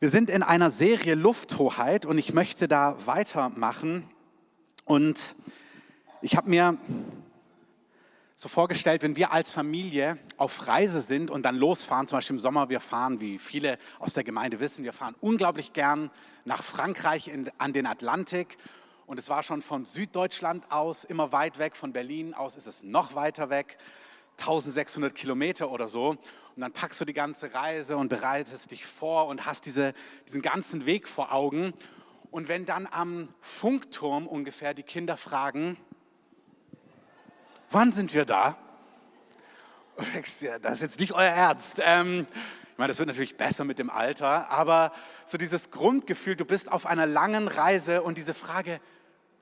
Wir sind in einer Serie Lufthoheit und ich möchte da weitermachen. Und ich habe mir so vorgestellt, wenn wir als Familie auf Reise sind und dann losfahren, zum Beispiel im Sommer, wir fahren, wie viele aus der Gemeinde wissen, wir fahren unglaublich gern nach Frankreich in, an den Atlantik. Und es war schon von Süddeutschland aus immer weit weg, von Berlin aus ist es noch weiter weg, 1600 Kilometer oder so. Und dann packst du die ganze Reise und bereitest dich vor und hast diese, diesen ganzen Weg vor Augen. Und wenn dann am Funkturm ungefähr die Kinder fragen, wann sind wir da? Das ist jetzt nicht euer Ernst. Ähm, ich meine, das wird natürlich besser mit dem Alter, aber so dieses Grundgefühl, du bist auf einer langen Reise und diese Frage,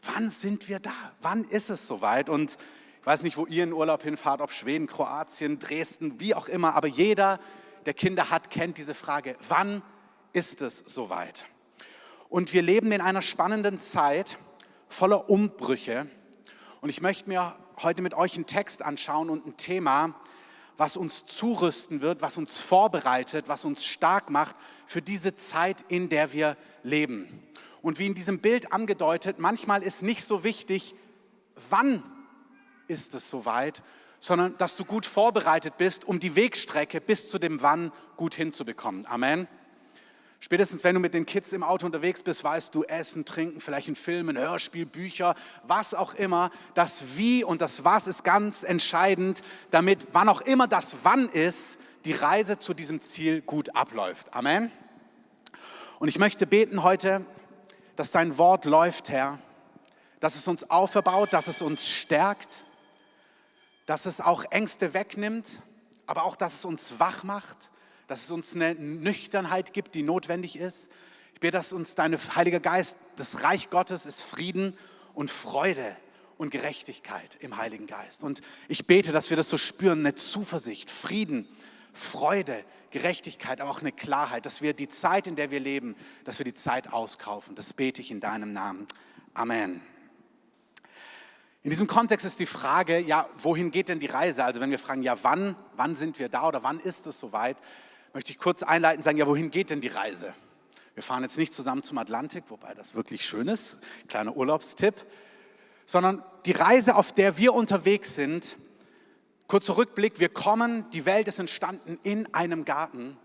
wann sind wir da? Wann ist es soweit? Und ich weiß nicht, wo ihr in Urlaub hinfahrt, ob Schweden, Kroatien, Dresden, wie auch immer, aber jeder, der Kinder hat, kennt diese Frage, wann ist es soweit? Und wir leben in einer spannenden Zeit voller Umbrüche. Und ich möchte mir heute mit euch einen Text anschauen und ein Thema, was uns zurüsten wird, was uns vorbereitet, was uns stark macht für diese Zeit, in der wir leben. Und wie in diesem Bild angedeutet, manchmal ist nicht so wichtig, wann ist es soweit, sondern dass du gut vorbereitet bist, um die Wegstrecke bis zu dem Wann gut hinzubekommen. Amen. Spätestens wenn du mit den Kids im Auto unterwegs bist, weißt du, Essen, Trinken, vielleicht ein Film, ein Hörspiel, Bücher, was auch immer. Das Wie und das Was ist ganz entscheidend, damit, wann auch immer das Wann ist, die Reise zu diesem Ziel gut abläuft. Amen. Und ich möchte beten heute, dass dein Wort läuft, Herr, dass es uns auferbaut, dass es uns stärkt, dass es auch Ängste wegnimmt, aber auch, dass es uns wach macht dass es uns eine Nüchternheit gibt, die notwendig ist. Ich bete, dass uns dein Heiliger Geist, das Reich Gottes ist Frieden und Freude und Gerechtigkeit im Heiligen Geist. Und ich bete, dass wir das so spüren, eine Zuversicht, Frieden, Freude, Gerechtigkeit, aber auch eine Klarheit, dass wir die Zeit, in der wir leben, dass wir die Zeit auskaufen. Das bete ich in deinem Namen. Amen. In diesem Kontext ist die Frage, ja, wohin geht denn die Reise? Also wenn wir fragen, ja, wann, wann sind wir da oder wann ist es soweit? möchte ich kurz einleiten und sagen, ja, wohin geht denn die Reise? Wir fahren jetzt nicht zusammen zum Atlantik, wobei das wirklich schön ist, kleiner Urlaubstipp, sondern die Reise, auf der wir unterwegs sind, kurzer Rückblick, wir kommen, die Welt ist entstanden in einem Garten.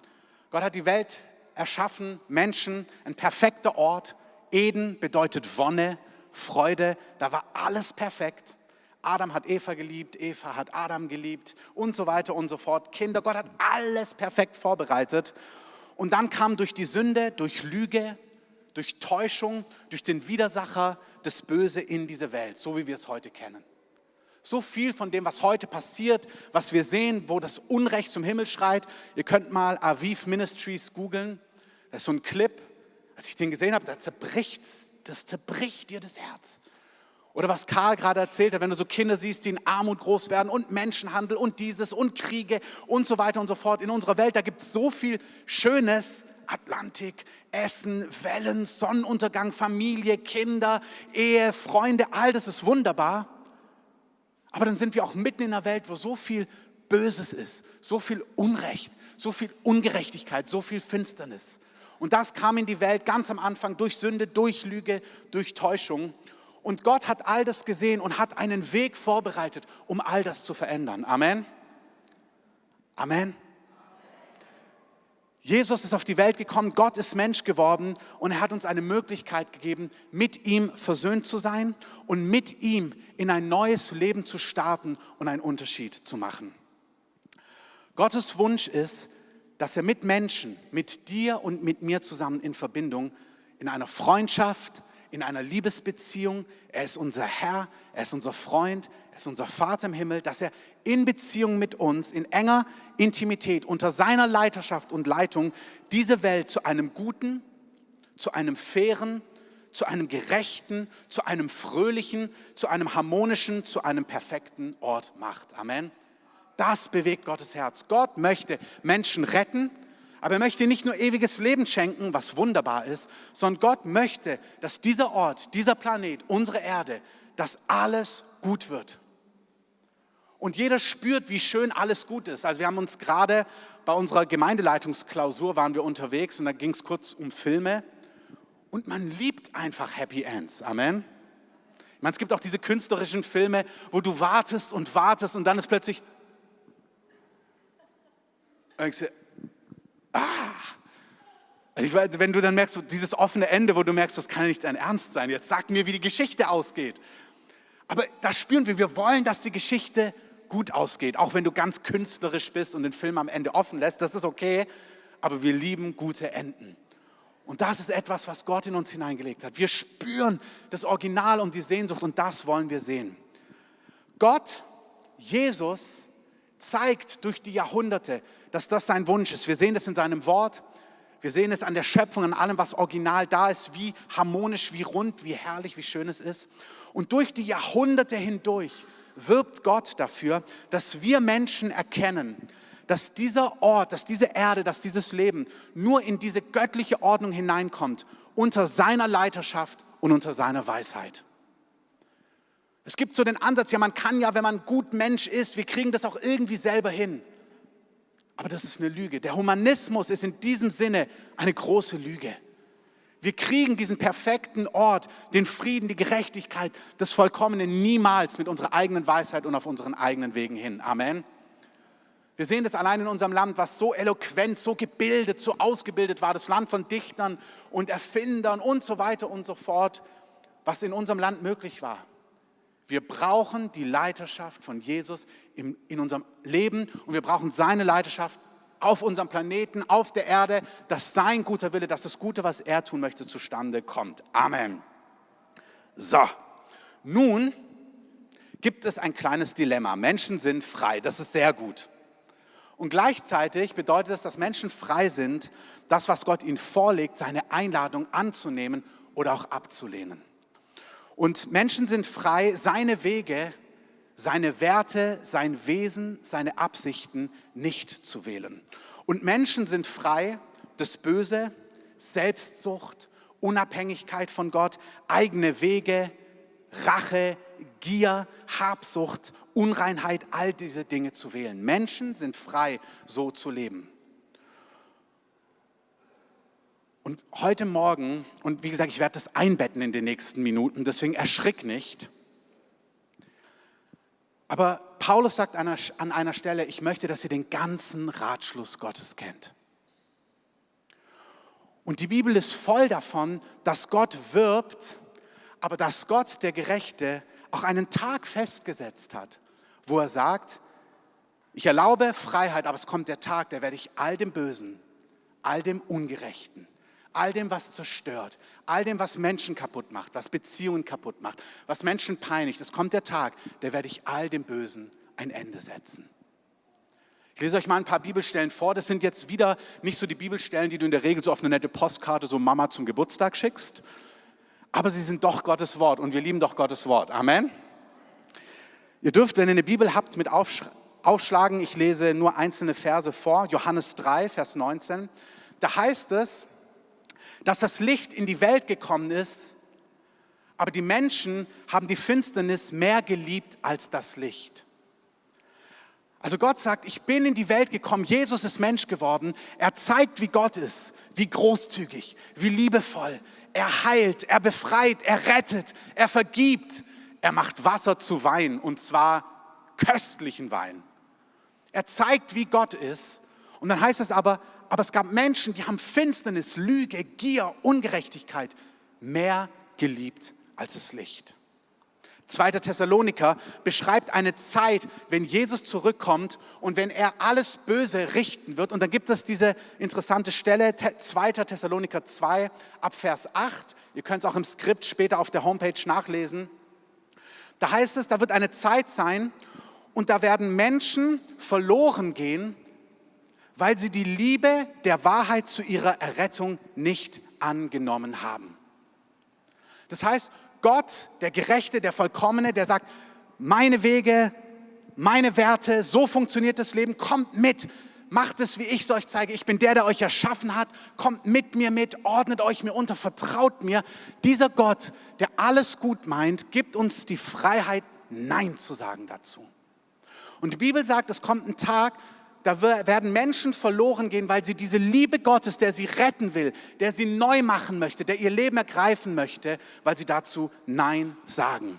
Gott hat die Welt erschaffen, Menschen, ein perfekter Ort. Eden bedeutet Wonne, Freude, da war alles perfekt. Adam hat Eva geliebt, Eva hat Adam geliebt und so weiter und so fort. Kinder, Gott hat alles perfekt vorbereitet. Und dann kam durch die Sünde, durch Lüge, durch Täuschung, durch den Widersacher das Böse in diese Welt, so wie wir es heute kennen. So viel von dem, was heute passiert, was wir sehen, wo das Unrecht zum Himmel schreit. Ihr könnt mal Aviv Ministries googeln. Das ist so ein Clip. Als ich den gesehen habe, da zerbricht, das zerbricht dir das Herz. Oder was Karl gerade erzählt hat, wenn du so Kinder siehst, die in Armut groß werden und Menschenhandel und dieses und Kriege und so weiter und so fort. In unserer Welt, da gibt es so viel Schönes. Atlantik, Essen, Wellen, Sonnenuntergang, Familie, Kinder, Ehe, Freunde, all das ist wunderbar. Aber dann sind wir auch mitten in einer Welt, wo so viel Böses ist, so viel Unrecht, so viel Ungerechtigkeit, so viel Finsternis. Und das kam in die Welt ganz am Anfang durch Sünde, durch Lüge, durch Täuschung. Und Gott hat all das gesehen und hat einen Weg vorbereitet, um all das zu verändern. Amen. Amen. Jesus ist auf die Welt gekommen, Gott ist Mensch geworden und er hat uns eine Möglichkeit gegeben, mit ihm versöhnt zu sein und mit ihm in ein neues Leben zu starten und einen Unterschied zu machen. Gottes Wunsch ist, dass er mit Menschen, mit dir und mit mir zusammen in Verbindung, in einer Freundschaft, in einer Liebesbeziehung. Er ist unser Herr, er ist unser Freund, er ist unser Vater im Himmel, dass er in Beziehung mit uns, in enger Intimität, unter seiner Leiterschaft und Leitung diese Welt zu einem guten, zu einem fairen, zu einem gerechten, zu einem fröhlichen, zu einem harmonischen, zu einem perfekten Ort macht. Amen. Das bewegt Gottes Herz. Gott möchte Menschen retten aber er möchte nicht nur ewiges Leben schenken, was wunderbar ist, sondern Gott möchte, dass dieser Ort, dieser Planet, unsere Erde, dass alles gut wird. Und jeder spürt, wie schön alles gut ist. Also wir haben uns gerade bei unserer Gemeindeleitungsklausur waren wir unterwegs und da ging es kurz um Filme. Und man liebt einfach Happy Ends. Amen. Ich meine, es gibt auch diese künstlerischen Filme, wo du wartest und wartest und dann ist plötzlich. Ah! Also ich weiß, wenn du dann merkst, dieses offene Ende, wo du merkst, das kann nicht dein Ernst sein, jetzt sag mir, wie die Geschichte ausgeht. Aber da spüren wir, wir wollen, dass die Geschichte gut ausgeht, auch wenn du ganz künstlerisch bist und den Film am Ende offen lässt, das ist okay, aber wir lieben gute Enden. Und das ist etwas, was Gott in uns hineingelegt hat. Wir spüren das Original und die Sehnsucht und das wollen wir sehen. Gott, Jesus, zeigt durch die Jahrhunderte, dass das sein Wunsch ist. Wir sehen das in seinem Wort, wir sehen es an der Schöpfung, an allem, was original da ist, wie harmonisch, wie rund, wie herrlich, wie schön es ist. Und durch die Jahrhunderte hindurch wirbt Gott dafür, dass wir Menschen erkennen, dass dieser Ort, dass diese Erde, dass dieses Leben nur in diese göttliche Ordnung hineinkommt, unter seiner Leiterschaft und unter seiner Weisheit. Es gibt so den Ansatz, ja, man kann ja, wenn man gut Mensch ist, wir kriegen das auch irgendwie selber hin. Aber das ist eine Lüge. Der Humanismus ist in diesem Sinne eine große Lüge. Wir kriegen diesen perfekten Ort, den Frieden, die Gerechtigkeit, das Vollkommene niemals mit unserer eigenen Weisheit und auf unseren eigenen Wegen hin. Amen. Wir sehen das allein in unserem Land, was so eloquent, so gebildet, so ausgebildet war, das Land von Dichtern und Erfindern und so weiter und so fort, was in unserem Land möglich war. Wir brauchen die Leiterschaft von Jesus in, in unserem Leben und wir brauchen seine Leiterschaft auf unserem Planeten, auf der Erde, dass sein guter Wille, dass das Gute, was er tun möchte, zustande kommt. Amen. So, nun gibt es ein kleines Dilemma. Menschen sind frei, das ist sehr gut. Und gleichzeitig bedeutet es, dass Menschen frei sind, das, was Gott ihnen vorlegt, seine Einladung anzunehmen oder auch abzulehnen. Und Menschen sind frei, seine Wege, seine Werte, sein Wesen, seine Absichten nicht zu wählen. Und Menschen sind frei, das Böse, Selbstsucht, Unabhängigkeit von Gott, eigene Wege, Rache, Gier, Habsucht, Unreinheit, all diese Dinge zu wählen. Menschen sind frei, so zu leben. Und heute Morgen, und wie gesagt, ich werde das einbetten in den nächsten Minuten, deswegen erschrick nicht. Aber Paulus sagt an einer, Stelle, ich möchte, dass ihr den ganzen Ratschluss Gottes kennt. Und die Bibel ist voll davon, dass Gott wirbt, aber dass Gott, der Gerechte, auch einen Tag festgesetzt hat, wo er sagt, ich erlaube Freiheit, aber es kommt der Tag, da werde ich all dem Bösen, all dem Ungerechten, all dem, was zerstört, all dem, was Menschen kaputt macht, was Beziehungen kaputt macht, was Menschen peinigt, es kommt der Tag, da werde ich all dem Bösen ein Ende setzen. Ich lese euch mal ein paar Bibelstellen vor. Das sind jetzt wieder nicht so die Bibelstellen, die du in der Regel so auf eine nette Postkarte so Mama zum Geburtstag schickst, aber sie sind doch Gottes Wort und wir lieben doch Gottes Wort. Amen. Ihr dürft, wenn ihr eine Bibel habt, mit aufschlagen. Ich lese nur einzelne Verse vor. Johannes 3, Vers 19. Da heißt es, dass das Licht in die Welt gekommen ist, aber die Menschen haben die Finsternis mehr geliebt als das Licht. Also Gott sagt, ich bin in die Welt gekommen, Jesus ist Mensch geworden, er zeigt, wie Gott ist, wie großzügig, wie liebevoll, er heilt, er befreit, er rettet, er vergibt. Er macht Wasser zu Wein und zwar köstlichen Wein. Er zeigt, wie Gott ist. Und dann heißt es aber, aber es gab Menschen, die haben Finsternis, Lüge, Gier, Ungerechtigkeit mehr geliebt als das Licht. 2. Thessaloniker beschreibt eine Zeit, wenn Jesus zurückkommt und wenn er alles Böse richten wird. Und dann gibt es diese interessante Stelle, 2. Thessaloniker 2 ab Vers 8. Ihr könnt es auch im Skript später auf der Homepage nachlesen. Da heißt es, da wird eine Zeit sein und da werden Menschen verloren gehen, weil sie die Liebe der Wahrheit zu ihrer Errettung nicht angenommen haben. Das heißt, Gott, der Gerechte, der Vollkommene, der sagt, meine Wege, meine Werte, so funktioniert das Leben, kommt mit, macht es, wie ich es euch zeige. Ich bin der, der euch erschaffen hat, kommt mit mir mit, ordnet euch mir unter, vertraut mir. Dieser Gott, der alles gut meint, gibt uns die Freiheit, Nein zu sagen dazu. Und die Bibel sagt, es kommt ein Tag, da werden Menschen verloren gehen, weil sie diese Liebe Gottes, der sie retten will, der sie neu machen möchte, der ihr Leben ergreifen möchte, weil sie dazu Nein sagen.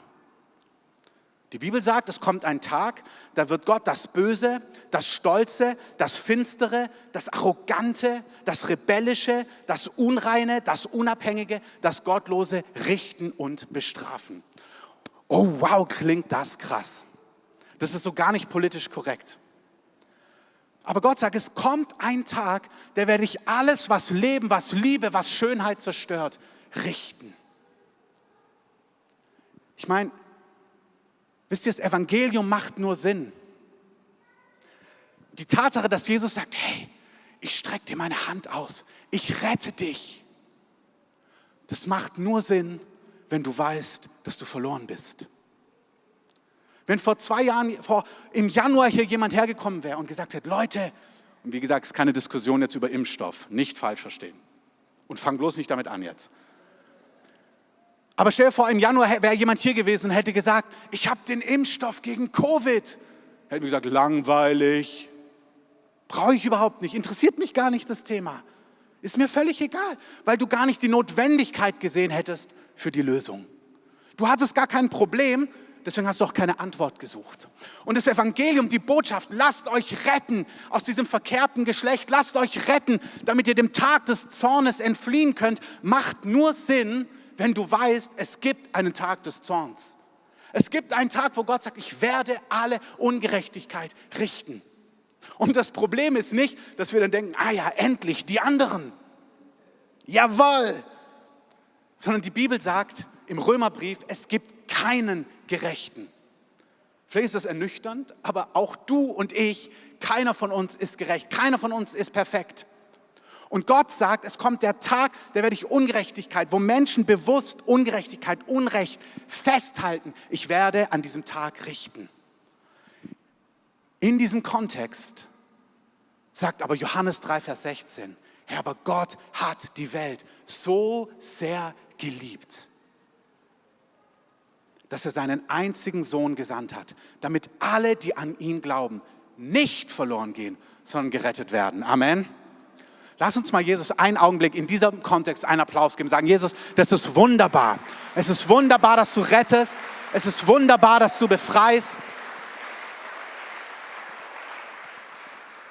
Die Bibel sagt, es kommt ein Tag, da wird Gott das Böse, das Stolze, das Finstere, das Arrogante, das Rebellische, das Unreine, das Unabhängige, das Gottlose richten und bestrafen. Oh wow, klingt das krass. Das ist so gar nicht politisch korrekt. Aber Gott sagt, es kommt ein Tag, der werde ich alles, was Leben, was Liebe, was Schönheit zerstört, richten. Ich meine, wisst ihr, das Evangelium macht nur Sinn. Die Tatsache, dass Jesus sagt, hey, ich strecke dir meine Hand aus, ich rette dich, das macht nur Sinn, wenn du weißt, dass du verloren bist. Wenn vor zwei Jahren, vor, im Januar hier jemand hergekommen wäre und gesagt hätte, Leute, und wie gesagt, es ist keine Diskussion jetzt über Impfstoff, nicht falsch verstehen. Und fang bloß nicht damit an jetzt. Aber stell dir vor, im Januar wäre jemand hier gewesen und hätte gesagt, ich habe den Impfstoff gegen Covid. Hätte mir gesagt, langweilig. Brauche ich überhaupt nicht, interessiert mich gar nicht das Thema. Ist mir völlig egal, weil du gar nicht die Notwendigkeit gesehen hättest für die Lösung. Du hattest gar kein Problem, Deswegen hast du auch keine Antwort gesucht. Und das Evangelium, die Botschaft, lasst euch retten aus diesem verkehrten Geschlecht, lasst euch retten, damit ihr dem Tag des Zornes entfliehen könnt, macht nur Sinn, wenn du weißt, es gibt einen Tag des Zorns. Es gibt einen Tag, wo Gott sagt, ich werde alle Ungerechtigkeit richten. Und das Problem ist nicht, dass wir dann denken, ah ja, endlich die anderen. Jawohl. Sondern die Bibel sagt im Römerbrief, es gibt keinen Gerechten. Vielleicht ist das ernüchternd, aber auch du und ich, keiner von uns ist gerecht, keiner von uns ist perfekt. Und Gott sagt, es kommt der Tag, der werde ich Ungerechtigkeit, wo Menschen bewusst Ungerechtigkeit, Unrecht festhalten. Ich werde an diesem Tag richten. In diesem Kontext sagt aber Johannes 3, Vers 16, Herr, aber Gott hat die Welt so sehr geliebt, dass er seinen einzigen Sohn gesandt hat, damit alle, die an ihn glauben, nicht verloren gehen, sondern gerettet werden. Amen. Lass uns mal Jesus einen Augenblick in diesem Kontext einen Applaus geben. Sagen, Jesus, das ist wunderbar. Es ist wunderbar, dass du rettest. Es ist wunderbar, dass du befreist.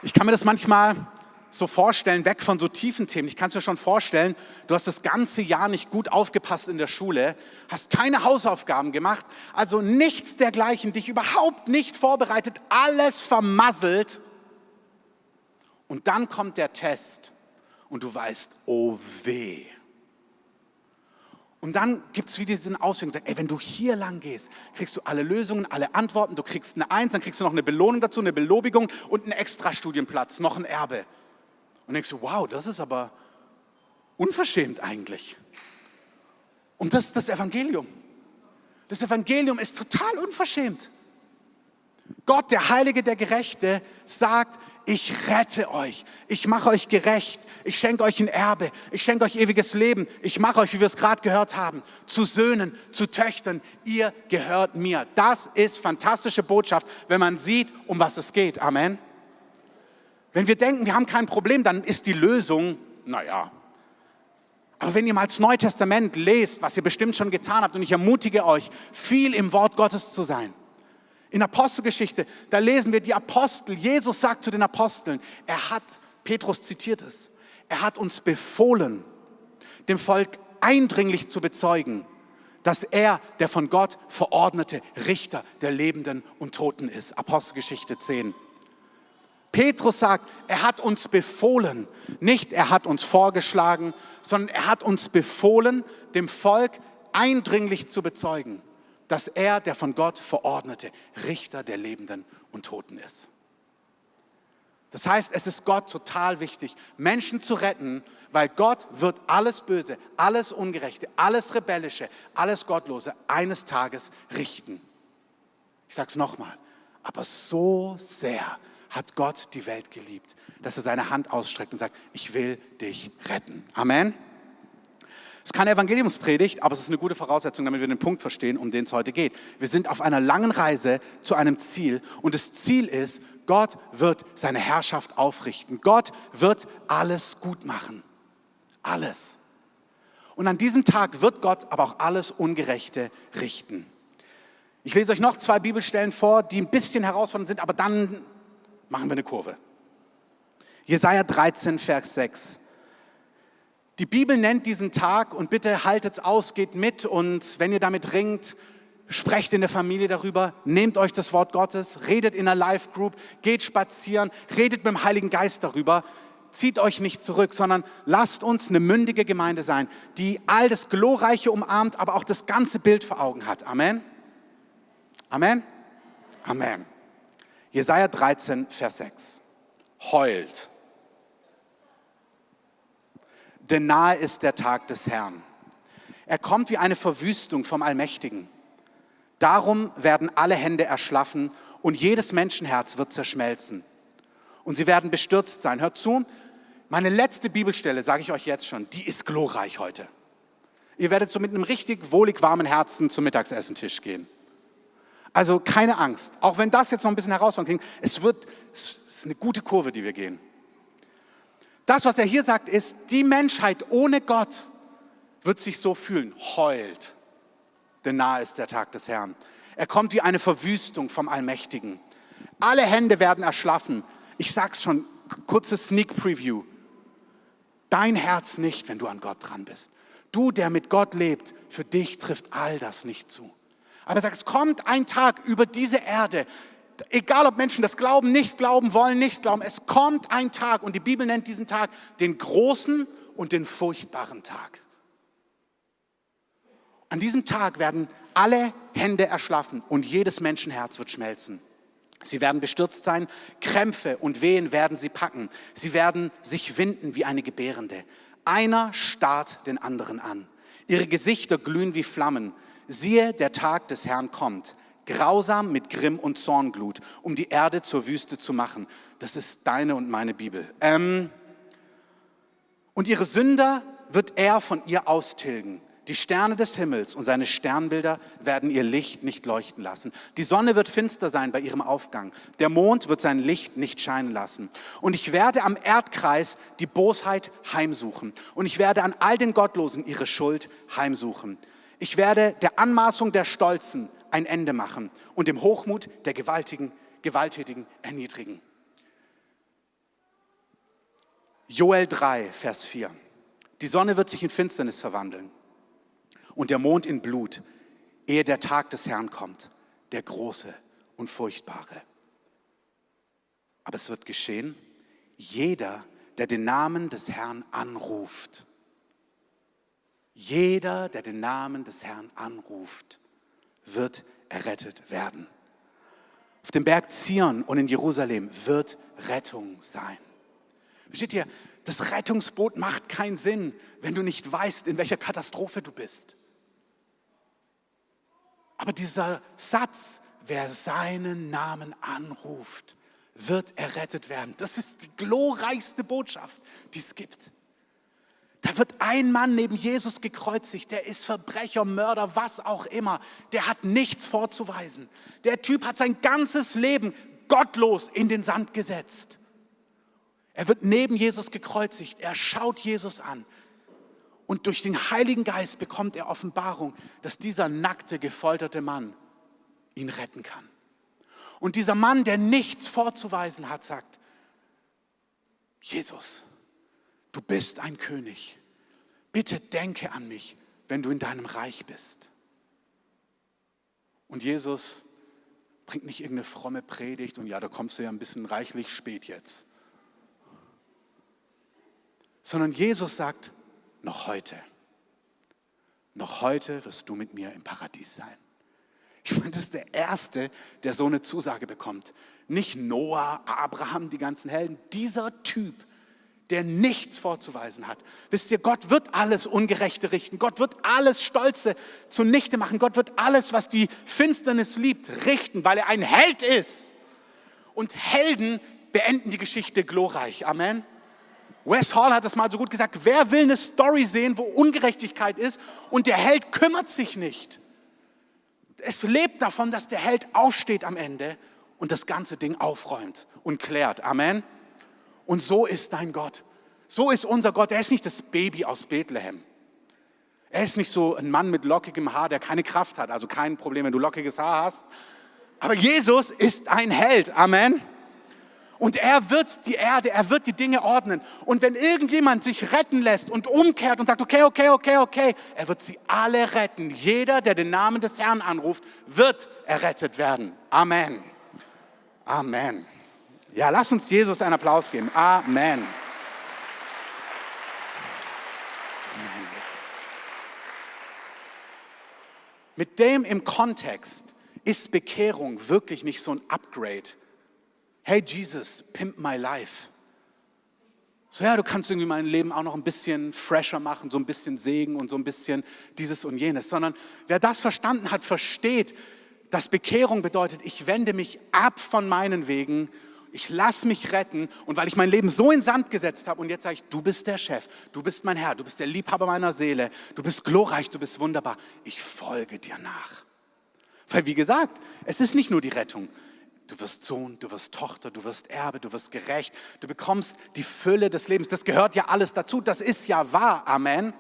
Ich kann mir das manchmal so vorstellen, weg von so tiefen Themen. Ich kann es mir schon vorstellen, du hast das ganze Jahr nicht gut aufgepasst in der Schule, hast keine Hausaufgaben gemacht, also nichts dergleichen, dich überhaupt nicht vorbereitet, alles vermasselt. Und dann kommt der Test und du weißt, oh weh. Und dann gibt es wieder diesen Ausweg, ey, wenn du hier lang gehst, kriegst du alle Lösungen, alle Antworten, du kriegst eine Eins, dann kriegst du noch eine Belohnung dazu, eine Belobigung und einen extra Studienplatz, noch ein Erbe. Und denkst du, wow, das ist aber unverschämt eigentlich. Und das ist das Evangelium. Das Evangelium ist total unverschämt. Gott, der Heilige, der Gerechte, sagt, ich rette euch, ich mache euch gerecht, ich schenke euch ein Erbe, ich schenke euch ewiges Leben, ich mache euch, wie wir es gerade gehört haben, zu Söhnen, zu Töchtern, ihr gehört mir. Das ist fantastische Botschaft, wenn man sieht, um was es geht. Amen. Wenn wir denken, wir haben kein Problem, dann ist die Lösung, naja. Aber wenn ihr mal das Neue Testament lest, was ihr bestimmt schon getan habt, und ich ermutige euch, viel im Wort Gottes zu sein. In Apostelgeschichte, da lesen wir die Apostel. Jesus sagt zu den Aposteln, er hat, Petrus zitiert es, er hat uns befohlen, dem Volk eindringlich zu bezeugen, dass er der von Gott verordnete Richter der Lebenden und Toten ist. Apostelgeschichte 10. Petrus sagt, er hat uns befohlen, nicht er hat uns vorgeschlagen, sondern er hat uns befohlen, dem Volk eindringlich zu bezeugen, dass er der von Gott verordnete Richter der Lebenden und Toten ist. Das heißt, es ist Gott total wichtig, Menschen zu retten, weil Gott wird alles Böse, alles Ungerechte, alles Rebellische, alles Gottlose eines Tages richten. Ich sage es nochmal, aber so sehr hat Gott die Welt geliebt, dass er seine Hand ausstreckt und sagt, ich will dich retten. Amen. Es ist keine Evangeliumspredigt, aber es ist eine gute Voraussetzung, damit wir den Punkt verstehen, um den es heute geht. Wir sind auf einer langen Reise zu einem Ziel und das Ziel ist, Gott wird seine Herrschaft aufrichten. Gott wird alles gut machen. Alles. Und an diesem Tag wird Gott aber auch alles Ungerechte richten. Ich lese euch noch zwei Bibelstellen vor, die ein bisschen herausfordernd sind, aber dann machen wir eine Kurve. Jesaja 13, Vers 6. Die Bibel nennt diesen Tag und bitte haltet's aus, geht mit und wenn ihr damit ringt, sprecht in der Familie darüber, nehmt euch das Wort Gottes, redet in einer Live-Group, geht spazieren, redet mit dem Heiligen Geist darüber, zieht euch nicht zurück, sondern lasst uns eine mündige Gemeinde sein, die all das Glorreiche umarmt, aber auch das ganze Bild vor Augen hat. Amen. Amen. Amen. Jesaja 13, Vers 6. Heult denn nahe ist der Tag des Herrn. Er kommt wie eine Verwüstung vom Allmächtigen. Darum werden alle Hände erschlaffen und jedes Menschenherz wird zerschmelzen. Und sie werden bestürzt sein. Hört zu, meine letzte Bibelstelle, sage ich euch jetzt schon, die ist glorreich heute. Ihr werdet so mit einem richtig wohlig warmen Herzen zum Mittagsessentisch gehen. Also keine Angst, auch wenn das jetzt noch ein bisschen herausfordernd klingt, es wird, es ist eine gute Kurve, die wir gehen. Das, was er hier sagt, ist, die Menschheit ohne Gott wird sich so fühlen, heult, denn nahe ist der Tag des Herrn. Er kommt wie eine Verwüstung vom Allmächtigen. Alle Hände werden erschlaffen. Ich sag's schon, kurze Sneak Preview. Dein Herz nicht, wenn du an Gott dran bist. Du, der mit Gott lebt, für dich trifft all das nicht zu. Aber er sagt, es kommt ein Tag über diese Erde, egal ob Menschen das glauben, nicht glauben, wollen, nicht glauben, es kommt ein Tag und die Bibel nennt diesen Tag den großen und den furchtbaren Tag. An diesem Tag werden alle Hände erschlaffen und jedes Menschenherz wird schmelzen. Sie werden bestürzt sein, Krämpfe und Wehen werden sie packen. Sie werden sich winden wie eine Gebärende. Einer starrt den anderen an. Ihre Gesichter glühen wie Flammen. Siehe, der Tag des Herrn kommt grausam mit Grimm und Zornglut, um die Erde zur Wüste zu machen. Das ist deine und meine Bibel. Ähm, und ihre Sünder wird er von ihr austilgen. Die Sterne des Himmels und seine Sternbilder werden ihr Licht nicht leuchten lassen. Die Sonne wird finster sein bei ihrem Aufgang. Der Mond wird sein Licht nicht scheinen lassen. Und ich werde am Erdkreis die Bosheit heimsuchen. Und ich werde an all den Gottlosen ihre Schuld heimsuchen. Ich werde der Anmaßung der Stolzen ein Ende machen und dem Hochmut der Gewaltigen, Gewalttätigen erniedrigen. Joel 3, Vers 4. Die Sonne wird sich in Finsternis verwandeln und der Mond in Blut, ehe der Tag des Herrn kommt, der große und furchtbare. Aber es wird geschehen, jeder, der den Namen des Herrn anruft, jeder, der den Namen des Herrn anruft, wird errettet werden. Auf dem Berg Zion und in Jerusalem wird Rettung sein. Versteht ihr, das Rettungsboot macht keinen Sinn, wenn du nicht weißt, in welcher Katastrophe du bist. Aber dieser Satz, wer seinen Namen anruft, wird errettet werden. Das ist die glorreichste Botschaft, die es gibt. Da wird ein Mann neben Jesus gekreuzigt, der ist Verbrecher, Mörder, was auch immer. Der hat nichts vorzuweisen. Der Typ hat sein ganzes Leben gottlos in den Sand gesetzt. Er wird neben Jesus gekreuzigt. Er schaut Jesus an. Und durch den Heiligen Geist bekommt er Offenbarung, dass dieser nackte, gefolterte Mann ihn retten kann. Und dieser Mann, der nichts vorzuweisen hat, sagt, Jesus, du bist ein König. Bitte denke an mich, wenn du in deinem Reich bist. Und Jesus bringt nicht irgendeine fromme Predigt und ja, da kommst du ja ein bisschen reichlich spät jetzt. Sondern Jesus sagt, noch heute, noch heute wirst du mit mir im Paradies sein. Ich meine, das ist der Erste, der so eine Zusage bekommt. Nicht Noah, Abraham, die ganzen Helden. Dieser Typ der nichts vorzuweisen hat. Wisst ihr, Gott wird alles Ungerechte richten. Gott wird alles Stolze zunichte machen. Gott wird alles, was die Finsternis liebt, richten, weil er ein Held ist. Und Helden beenden die Geschichte glorreich. Amen. Wes Hall hat es mal so gut gesagt, wer will eine Story sehen, wo Ungerechtigkeit ist und der Held kümmert sich nicht? Es lebt davon, dass der Held aufsteht am Ende und das ganze Ding aufräumt und klärt. Amen. Und so ist dein Gott. So ist unser Gott. Er ist nicht das Baby aus Bethlehem. Er ist nicht so ein Mann mit lockigem Haar, der keine Kraft hat. Also kein Problem, wenn du lockiges Haar hast. Aber Jesus ist ein Held. Amen. Und er wird die Erde, er wird die Dinge ordnen. Und wenn irgendjemand sich retten lässt und umkehrt und sagt, okay, okay, okay, okay, er wird sie alle retten. Jeder, der den Namen des Herrn anruft, wird errettet werden. Amen. Amen. Ja, lass uns Jesus einen Applaus geben. Amen. Amen, Jesus. Mit dem im Kontext ist Bekehrung wirklich nicht so ein Upgrade hey Jesus, pimp my life. So, ja, du kannst irgendwie mein Leben auch noch ein bisschen fresher machen, so ein bisschen Segen und so ein bisschen dieses und jenes, sondern wer das verstanden hat, versteht, dass Bekehrung bedeutet, ich wende mich ab von meinen Wegen, ich lasse mich retten und weil ich mein Leben so in Sand gesetzt habe und jetzt sage ich, du bist der Chef, du bist mein Herr, du bist der Liebhaber meiner Seele, du bist glorreich, du bist wunderbar, ich folge dir nach. Weil wie gesagt, es ist nicht nur die Rettung, Du wirst Sohn, du wirst Tochter, du wirst Erbe, du wirst gerecht, du bekommst die Fülle des Lebens. Das gehört ja alles dazu, das ist ja wahr, Amen.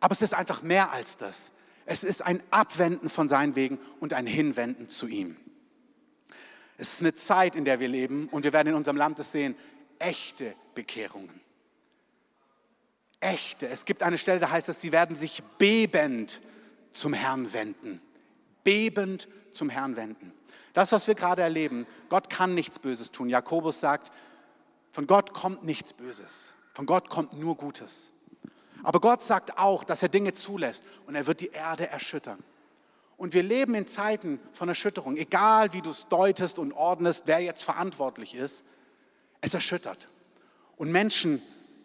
Aber es ist einfach mehr als das. Es ist ein Abwenden von seinen Wegen und ein Hinwenden zu ihm. Es ist eine Zeit, in der wir leben und wir werden in unserem Land es sehen, echte Bekehrungen. Echte. Es gibt eine Stelle, da heißt es, sie werden sich bebend zum Herrn wenden. Bebend zum Herrn wenden. Das, was wir gerade erleben, Gott kann nichts Böses tun. Jakobus sagt, von Gott kommt nichts Böses. Von Gott kommt nur Gutes. Aber Gott sagt auch, dass er Dinge zulässt und er wird die Erde erschüttern. Und wir leben in Zeiten von Erschütterung, egal wie du es deutest und ordnest, wer jetzt verantwortlich ist, es erschüttert. Und Menschen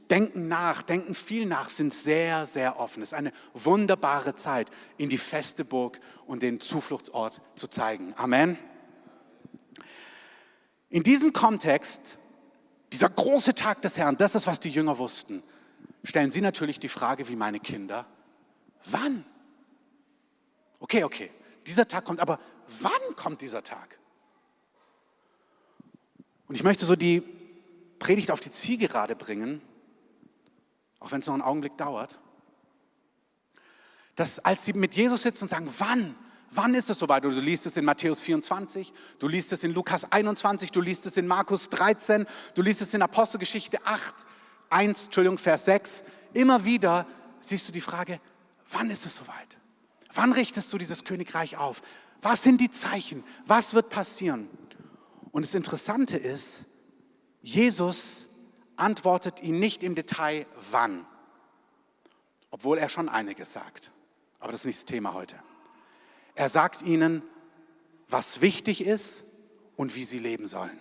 denken nach, denken viel nach, sind sehr, sehr offen. Es ist eine wunderbare Zeit, in die feste Burg und den Zufluchtsort zu zeigen. Amen. In diesem Kontext, dieser große Tag des Herrn, das ist, was die Jünger wussten, stellen sie natürlich die Frage, wie meine Kinder, wann? Okay, okay, dieser Tag kommt, aber wann kommt dieser Tag? Und ich möchte so die Predigt auf die Zielgerade bringen, auch wenn es noch einen Augenblick dauert, dass als sie mit Jesus sitzen und sagen, wann? Wann ist es soweit? Du liest es in Matthäus 24, du liest es in Lukas 21, du liest es in Markus 13, du liest es in Apostelgeschichte 8, 1, Entschuldigung, Vers 6. Immer wieder siehst du die Frage, wann ist es soweit? Wann richtest du dieses Königreich auf? Was sind die Zeichen? Was wird passieren? Und das Interessante ist, Jesus antwortet ihn nicht im Detail, wann, obwohl er schon einiges sagt. Aber das ist nicht das Thema heute. Er sagt ihnen, was wichtig ist und wie sie leben sollen.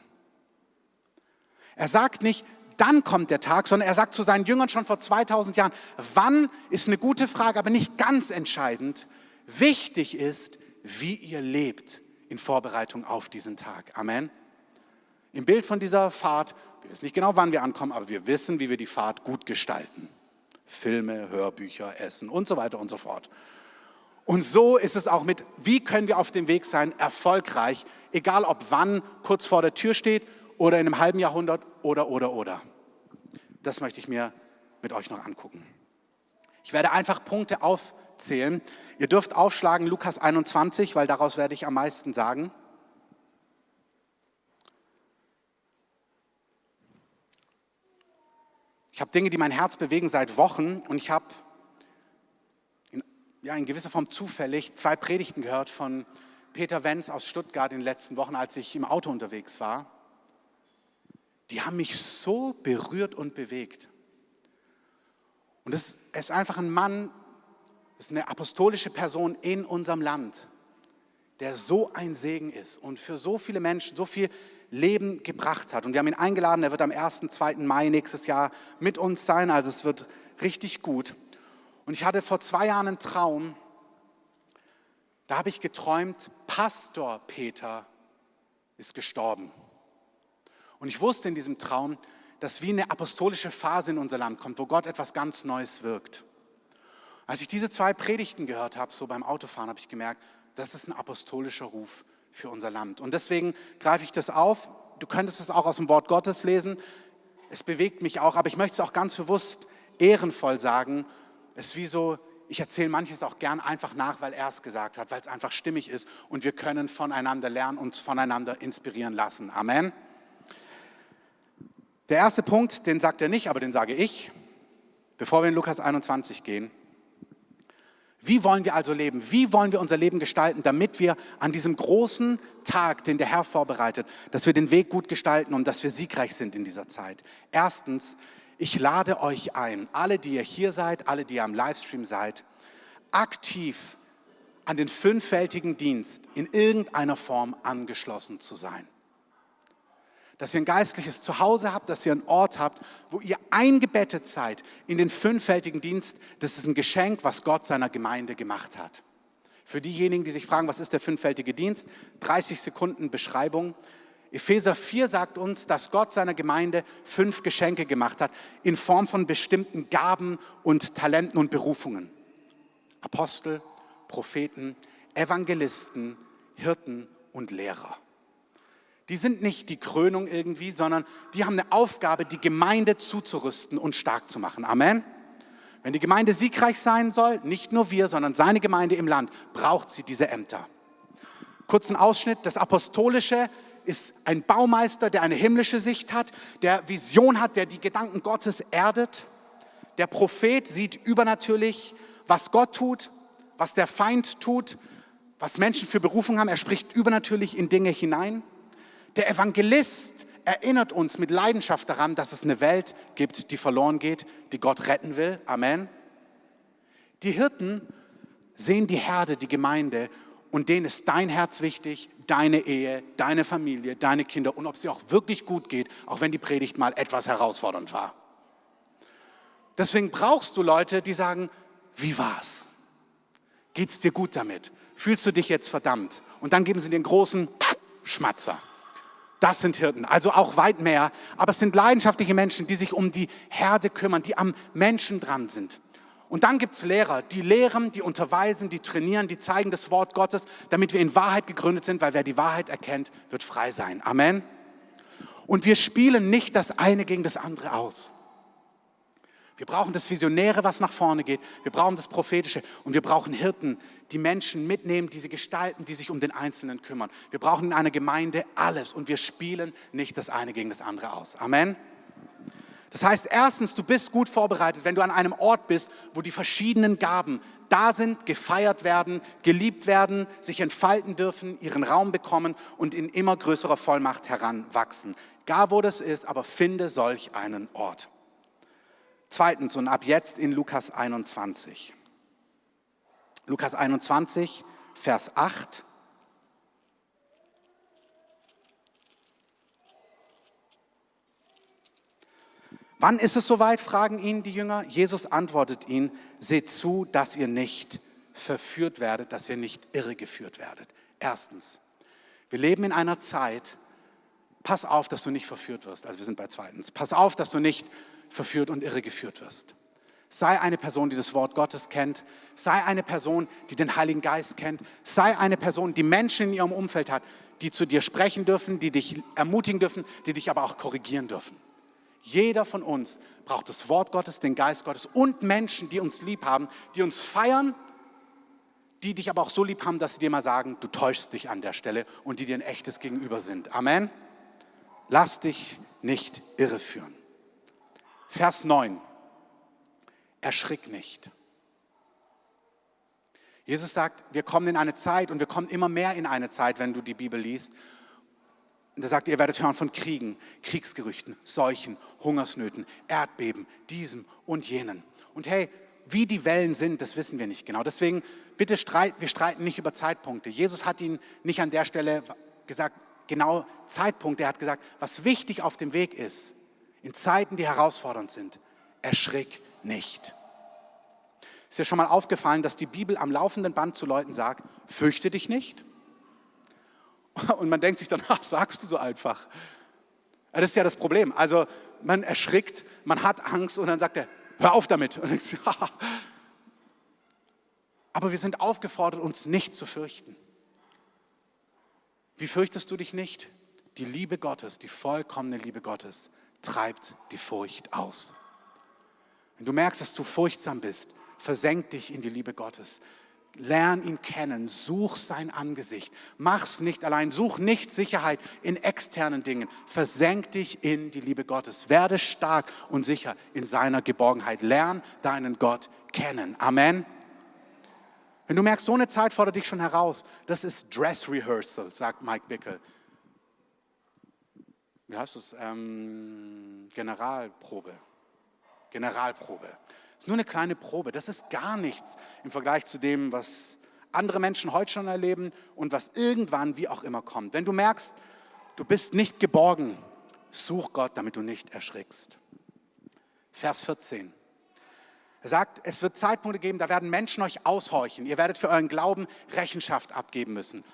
Er sagt nicht, dann kommt der Tag, sondern er sagt zu seinen Jüngern schon vor 2000 Jahren, wann ist eine gute Frage, aber nicht ganz entscheidend. Wichtig ist, wie ihr lebt in Vorbereitung auf diesen Tag. Amen. Im Bild von dieser Fahrt, wir wissen nicht genau, wann wir ankommen, aber wir wissen, wie wir die Fahrt gut gestalten. Filme, Hörbücher, Essen und so weiter und so fort. Und so ist es auch mit, wie können wir auf dem Weg sein, erfolgreich, egal ob wann, kurz vor der Tür steht oder in einem halben Jahrhundert oder, oder, oder. Das möchte ich mir mit euch noch angucken. Ich werde einfach Punkte aufzählen. Ihr dürft aufschlagen Lukas 21, weil daraus werde ich am meisten sagen. Ich habe Dinge, die mein Herz bewegen seit Wochen und ich habe ja, in gewisser Form zufällig zwei Predigten gehört von Peter Wenz aus Stuttgart in den letzten Wochen, als ich im Auto unterwegs war. Die haben mich so berührt und bewegt. Und es ist einfach ein Mann, es ist eine apostolische Person in unserem Land, der so ein Segen ist und für so viele Menschen so viel Leben gebracht hat. Und wir haben ihn eingeladen, er wird am 1., 2. Mai nächstes Jahr mit uns sein, also es wird richtig gut. Und ich hatte vor zwei Jahren einen Traum, da habe ich geträumt, Pastor Peter ist gestorben. Und ich wusste in diesem Traum, dass wie eine apostolische Phase in unser Land kommt, wo Gott etwas ganz Neues wirkt. Als ich diese zwei Predigten gehört habe, so beim Autofahren, habe ich gemerkt, das ist ein apostolischer Ruf für unser Land. Und deswegen greife ich das auf. Du könntest es auch aus dem Wort Gottes lesen. Es bewegt mich auch, aber ich möchte es auch ganz bewusst ehrenvoll sagen. Es ist wie so, ich erzähle manches auch gern einfach nach, weil er es gesagt hat, weil es einfach stimmig ist und wir können voneinander lernen, uns voneinander inspirieren lassen. Amen. Der erste Punkt, den sagt er nicht, aber den sage ich, bevor wir in Lukas 21 gehen. Wie wollen wir also leben? Wie wollen wir unser Leben gestalten, damit wir an diesem großen Tag, den der Herr vorbereitet, dass wir den Weg gut gestalten und dass wir siegreich sind in dieser Zeit? Erstens, ich lade euch ein, alle, die ihr hier seid, alle, die ihr am Livestream seid, aktiv an den fünffältigen Dienst in irgendeiner Form angeschlossen zu sein dass ihr ein geistliches Zuhause habt, dass ihr einen Ort habt, wo ihr eingebettet seid in den fünffältigen Dienst. Das ist ein Geschenk, was Gott seiner Gemeinde gemacht hat. Für diejenigen, die sich fragen, was ist der fünffältige Dienst? 30 Sekunden Beschreibung. Epheser 4 sagt uns, dass Gott seiner Gemeinde fünf Geschenke gemacht hat in Form von bestimmten Gaben und Talenten und Berufungen. Apostel, Propheten, Evangelisten, Hirten und Lehrer die sind nicht die Krönung irgendwie, sondern die haben eine Aufgabe, die Gemeinde zuzurüsten und stark zu machen. Amen. Wenn die Gemeinde siegreich sein soll, nicht nur wir, sondern seine Gemeinde im Land, braucht sie diese Ämter. Kurzen Ausschnitt, das Apostolische ist ein Baumeister, der eine himmlische Sicht hat, der Vision hat, der die Gedanken Gottes erdet. Der Prophet sieht übernatürlich, was Gott tut, was der Feind tut, was Menschen für Berufung haben. Er spricht übernatürlich in Dinge hinein. Der Evangelist erinnert uns mit Leidenschaft daran, dass es eine Welt gibt, die verloren geht, die Gott retten will. Amen. Die Hirten sehen die Herde, die Gemeinde und denen ist dein Herz wichtig, deine Ehe, deine Familie, deine Kinder und ob es dir auch wirklich gut geht, auch wenn die Predigt mal etwas herausfordernd war. Deswegen brauchst du Leute, die sagen, wie war's? Geht's dir gut damit? Fühlst du dich jetzt verdammt? Und dann geben sie den großen Schmatzer. Das sind Hirten, also auch weit mehr. Aber es sind leidenschaftliche Menschen, die sich um die Herde kümmern, die am Menschen dran sind. Und dann gibt es Lehrer, die lehren, die unterweisen, die trainieren, die zeigen das Wort Gottes, damit wir in Wahrheit gegründet sind, weil wer die Wahrheit erkennt, wird frei sein. Amen. Und wir spielen nicht das eine gegen das andere aus. Wir brauchen das Visionäre, was nach vorne geht. Wir brauchen das Prophetische. Und wir brauchen Hirten, die Menschen mitnehmen, die sie gestalten, die sich um den Einzelnen kümmern. Wir brauchen in einer Gemeinde alles. Und wir spielen nicht das eine gegen das andere aus. Amen. Das heißt, erstens, du bist gut vorbereitet, wenn du an einem Ort bist, wo die verschiedenen Gaben da sind, gefeiert werden, geliebt werden, sich entfalten dürfen, ihren Raum bekommen und in immer größerer Vollmacht heranwachsen. Gar wo das ist, aber finde solch einen Ort. Zweitens und ab jetzt in Lukas 21. Lukas 21, Vers 8. Wann ist es soweit, fragen ihn die Jünger. Jesus antwortet ihnen, seht zu, dass ihr nicht verführt werdet, dass ihr nicht irregeführt werdet. Erstens, wir leben in einer Zeit, pass auf, dass du nicht verführt wirst. Also wir sind bei zweitens. Pass auf, dass du nicht verführt und irregeführt wirst. Sei eine Person, die das Wort Gottes kennt. Sei eine Person, die den Heiligen Geist kennt. Sei eine Person, die Menschen in ihrem Umfeld hat, die zu dir sprechen dürfen, die dich ermutigen dürfen, die dich aber auch korrigieren dürfen. Jeder von uns braucht das Wort Gottes, den Geist Gottes und Menschen, die uns lieb haben, die uns feiern, die dich aber auch so lieb haben, dass sie dir mal sagen, du täuschst dich an der Stelle und die dir ein echtes Gegenüber sind. Amen. Lass dich nicht irreführen. Vers 9. Erschrick nicht. Jesus sagt, wir kommen in eine Zeit und wir kommen immer mehr in eine Zeit, wenn du die Bibel liest. Und er sagt, ihr werdet hören von Kriegen, Kriegsgerüchten, Seuchen, Hungersnöten, Erdbeben, diesem und jenen. Und hey, wie die Wellen sind, das wissen wir nicht genau. Deswegen bitte streiten, wir streiten nicht über Zeitpunkte. Jesus hat ihnen nicht an der Stelle gesagt, genau Zeitpunkte. Er hat gesagt, was wichtig auf dem Weg ist, in Zeiten, die herausfordernd sind, erschrick nicht. Ist dir schon mal aufgefallen, dass die Bibel am laufenden Band zu Leuten sagt, fürchte dich nicht? Und man denkt sich dann, ach, sagst du so einfach. Das ist ja das Problem. Also man erschrickt, man hat Angst und dann sagt er, hör auf damit. Und ich, ja. Aber wir sind aufgefordert, uns nicht zu fürchten. Wie fürchtest du dich nicht? Die Liebe Gottes, die vollkommene Liebe Gottes, treibt die Furcht aus. Wenn du merkst, dass du furchtsam bist, versenk dich in die Liebe Gottes. Lern ihn kennen, such sein Angesicht. Mach's nicht allein, such nicht Sicherheit in externen Dingen. Versenk dich in die Liebe Gottes. Werde stark und sicher in seiner Geborgenheit. Lern deinen Gott kennen. Amen. Wenn du merkst, so eine Zeit fordert dich schon heraus, das ist Dress Rehearsal, sagt Mike Bickel. Wie heißt es? Ähm, Generalprobe. Generalprobe. Das ist nur eine kleine Probe. Das ist gar nichts im Vergleich zu dem, was andere Menschen heute schon erleben und was irgendwann, wie auch immer, kommt. Wenn du merkst, du bist nicht geborgen, such Gott, damit du nicht erschrickst. Vers 14. Er sagt, es wird Zeitpunkte geben, da werden Menschen euch aushorchen. Ihr werdet für euren Glauben Rechenschaft abgeben müssen.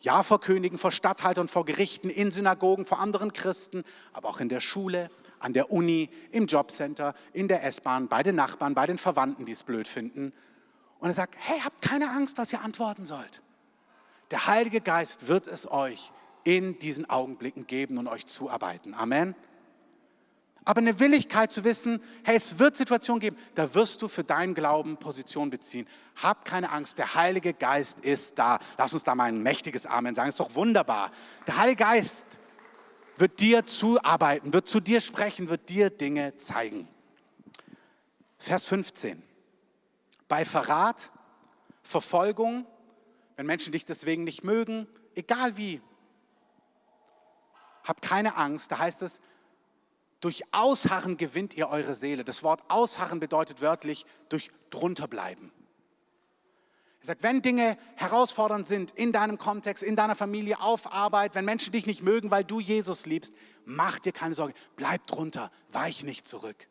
Ja, vor Königen, vor Statthaltern, vor Gerichten, in Synagogen, vor anderen Christen, aber auch in der Schule, an der Uni, im Jobcenter, in der S-Bahn, bei den Nachbarn, bei den Verwandten, die es blöd finden. Und er sagt, hey, habt keine Angst, was ihr antworten sollt. Der Heilige Geist wird es euch in diesen Augenblicken geben und euch zuarbeiten. Amen. Aber eine Willigkeit zu wissen, hey, es wird Situationen geben, da wirst du für deinen Glauben Position beziehen. Hab keine Angst, der Heilige Geist ist da. Lass uns da mal ein mächtiges Amen sagen, ist doch wunderbar. Der Heilige Geist wird dir zuarbeiten, wird zu dir sprechen, wird dir Dinge zeigen. Vers 15. Bei Verrat, Verfolgung, wenn Menschen dich deswegen nicht mögen, egal wie, habt keine Angst, da heißt es, durch Ausharren gewinnt ihr eure Seele. Das Wort Ausharren bedeutet wörtlich durch drunterbleiben. Er sagt, wenn Dinge herausfordernd sind in deinem Kontext, in deiner Familie, auf Arbeit, wenn Menschen dich nicht mögen, weil du Jesus liebst, mach dir keine Sorge, bleib drunter, weich nicht zurück.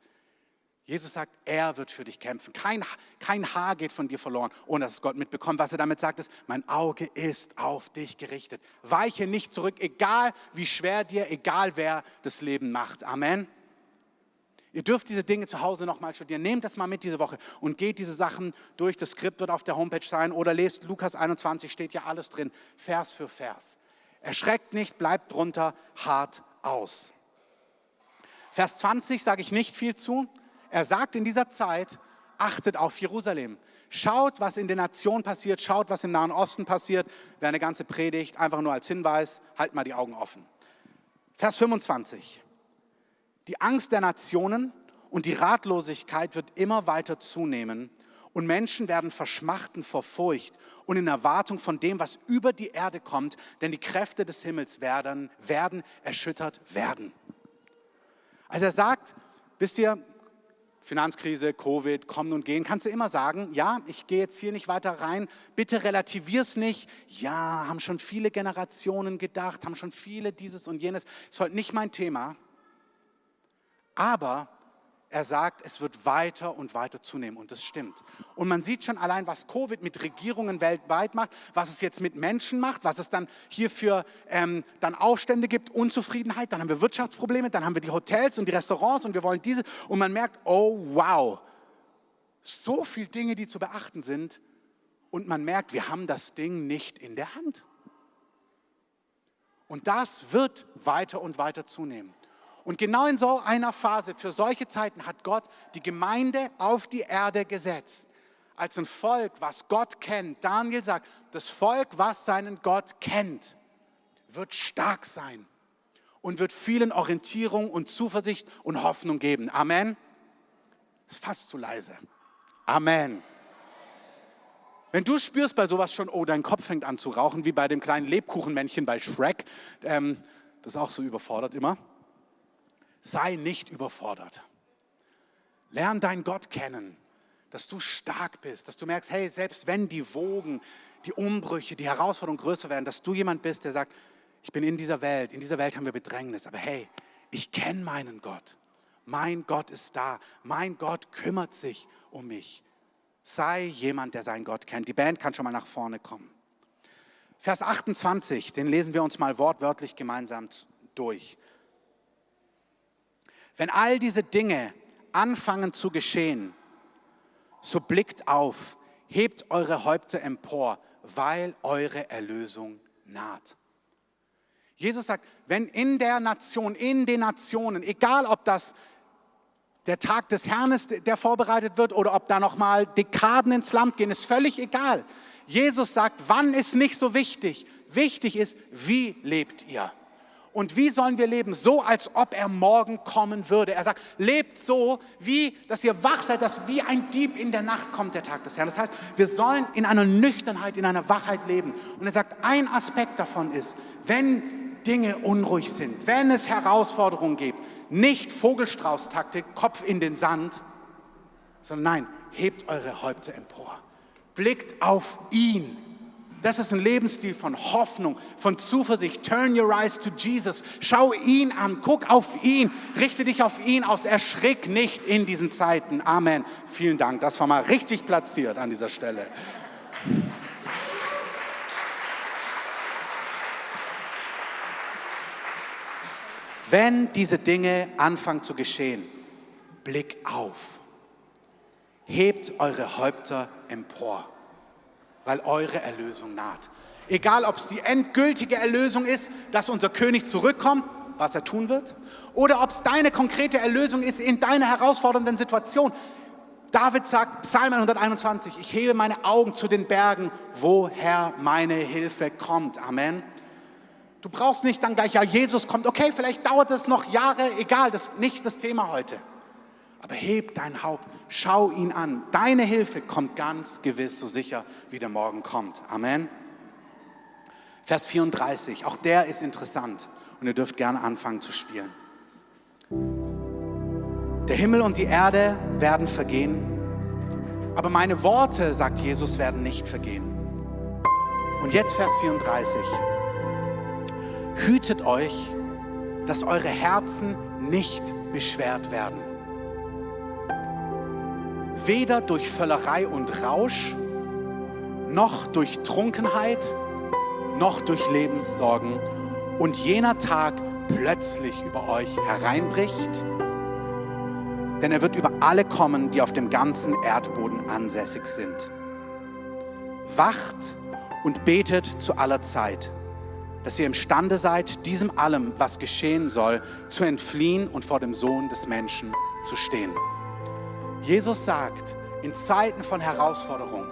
Jesus sagt, er wird für dich kämpfen. Kein, kein Haar geht von dir verloren, ohne dass es Gott mitbekommt. Was er damit sagt, ist, mein Auge ist auf dich gerichtet. Weiche nicht zurück, egal wie schwer dir, egal wer das Leben macht. Amen. Ihr dürft diese Dinge zu Hause nochmal studieren. Nehmt das mal mit diese Woche und geht diese Sachen durch. Das Skript wird auf der Homepage sein oder lest Lukas 21, steht ja alles drin, Vers für Vers. Erschreckt nicht, bleibt drunter hart aus. Vers 20 sage ich nicht viel zu. Er sagt in dieser Zeit, achtet auf Jerusalem. Schaut, was in den Nationen passiert, schaut, was im Nahen Osten passiert. Wäre eine ganze Predigt, einfach nur als Hinweis, halt mal die Augen offen. Vers 25. Die Angst der Nationen und die Ratlosigkeit wird immer weiter zunehmen und Menschen werden verschmachten vor Furcht und in Erwartung von dem, was über die Erde kommt, denn die Kräfte des Himmels werden, werden erschüttert werden. Also er sagt, wisst ihr, Finanzkrise, Covid, kommen und gehen, kannst du immer sagen, ja, ich gehe jetzt hier nicht weiter rein, bitte relativier's nicht. Ja, haben schon viele Generationen gedacht, haben schon viele dieses und jenes, ist heute nicht mein Thema. Aber er sagt, es wird weiter und weiter zunehmen und das stimmt. Und man sieht schon allein, was Covid mit Regierungen weltweit macht, was es jetzt mit Menschen macht, was es dann hier für ähm, dann Aufstände gibt, Unzufriedenheit, dann haben wir Wirtschaftsprobleme, dann haben wir die Hotels und die Restaurants und wir wollen diese und man merkt, oh wow, so viele Dinge, die zu beachten sind und man merkt, wir haben das Ding nicht in der Hand. Und das wird weiter und weiter zunehmen. Und genau in so einer Phase, für solche Zeiten, hat Gott die Gemeinde auf die Erde gesetzt. Als ein Volk, was Gott kennt. Daniel sagt, das Volk, was seinen Gott kennt, wird stark sein und wird vielen Orientierung und Zuversicht und Hoffnung geben. Amen. Ist fast zu leise. Amen. Wenn du spürst bei sowas schon, oh, dein Kopf fängt an zu rauchen, wie bei dem kleinen Lebkuchenmännchen bei Shrek, ähm, das ist auch so überfordert immer sei nicht überfordert. Lern deinen Gott kennen, dass du stark bist, dass du merkst, hey, selbst wenn die Wogen, die Umbrüche, die Herausforderungen größer werden, dass du jemand bist, der sagt, ich bin in dieser Welt, in dieser Welt haben wir Bedrängnis, aber hey, ich kenne meinen Gott. Mein Gott ist da. Mein Gott kümmert sich um mich. Sei jemand, der seinen Gott kennt. Die Band kann schon mal nach vorne kommen. Vers 28, den lesen wir uns mal wortwörtlich gemeinsam durch. Wenn all diese Dinge anfangen zu geschehen, so blickt auf, hebt eure Häupter empor, weil eure Erlösung naht. Jesus sagt, wenn in der Nation, in den Nationen, egal ob das der Tag des Herrn ist, der vorbereitet wird, oder ob da nochmal Dekaden ins Land gehen, ist völlig egal. Jesus sagt, wann ist nicht so wichtig. Wichtig ist, wie lebt ihr? Und wie sollen wir leben? So, als ob er morgen kommen würde. Er sagt, lebt so, wie, dass ihr wach seid, dass wie ein Dieb in der Nacht kommt der Tag des Herrn. Das heißt, wir sollen in einer Nüchternheit, in einer Wachheit leben. Und er sagt, ein Aspekt davon ist, wenn Dinge unruhig sind, wenn es Herausforderungen gibt, nicht Vogelstrauß-Taktik, Kopf in den Sand, sondern nein, hebt eure Häupter empor. Blickt auf ihn. Das ist ein Lebensstil von Hoffnung, von Zuversicht. Turn your eyes to Jesus. Schau ihn an, guck auf ihn, richte dich auf ihn aus. Erschrick nicht in diesen Zeiten. Amen. Vielen Dank. Das war mal richtig platziert an dieser Stelle. Wenn diese Dinge anfangen zu geschehen, Blick auf. Hebt eure Häupter empor weil eure Erlösung naht. Egal, ob es die endgültige Erlösung ist, dass unser König zurückkommt, was er tun wird, oder ob es deine konkrete Erlösung ist in deiner herausfordernden Situation. David sagt, Psalm 121, ich hebe meine Augen zu den Bergen, woher meine Hilfe kommt. Amen. Du brauchst nicht dann gleich, ja, Jesus kommt. Okay, vielleicht dauert es noch Jahre, egal, das ist nicht das Thema heute. Aber heb dein Haupt, schau ihn an. Deine Hilfe kommt ganz gewiss so sicher, wie der Morgen kommt. Amen. Vers 34, auch der ist interessant und ihr dürft gerne anfangen zu spielen. Der Himmel und die Erde werden vergehen, aber meine Worte, sagt Jesus, werden nicht vergehen. Und jetzt Vers 34. Hütet euch, dass eure Herzen nicht beschwert werden weder durch Völlerei und Rausch, noch durch Trunkenheit, noch durch Lebenssorgen und jener Tag plötzlich über euch hereinbricht, denn er wird über alle kommen, die auf dem ganzen Erdboden ansässig sind. Wacht und betet zu aller Zeit, dass ihr imstande seid, diesem allem, was geschehen soll, zu entfliehen und vor dem Sohn des Menschen zu stehen. Jesus sagt, in Zeiten von Herausforderung,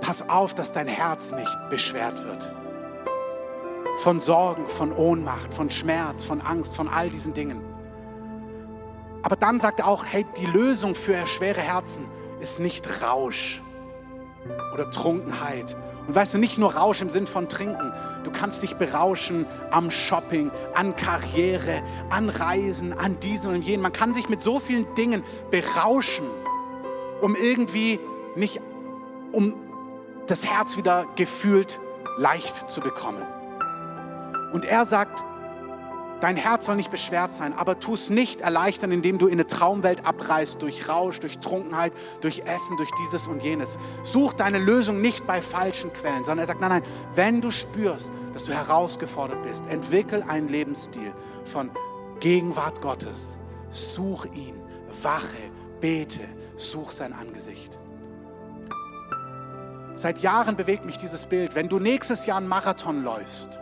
pass auf, dass dein Herz nicht beschwert wird. Von Sorgen, von Ohnmacht, von Schmerz, von Angst, von all diesen Dingen. Aber dann sagt er auch, hey, die Lösung für schwere Herzen ist nicht Rausch oder Trunkenheit und weißt du, nicht nur Rausch im Sinn von Trinken. Du kannst dich berauschen am Shopping, an Karriere, an Reisen, an diesen und jenen. Man kann sich mit so vielen Dingen berauschen, um irgendwie nicht, um das Herz wieder gefühlt leicht zu bekommen. Und er sagt, Dein Herz soll nicht beschwert sein, aber tu es nicht erleichtern, indem du in eine Traumwelt abreißt, durch Rausch, durch Trunkenheit, durch Essen, durch dieses und jenes. Such deine Lösung nicht bei falschen Quellen, sondern er sagt, nein, nein, wenn du spürst, dass du herausgefordert bist, entwickel einen Lebensstil von Gegenwart Gottes. Such ihn, wache, bete, such sein Angesicht. Seit Jahren bewegt mich dieses Bild. Wenn du nächstes Jahr einen Marathon läufst,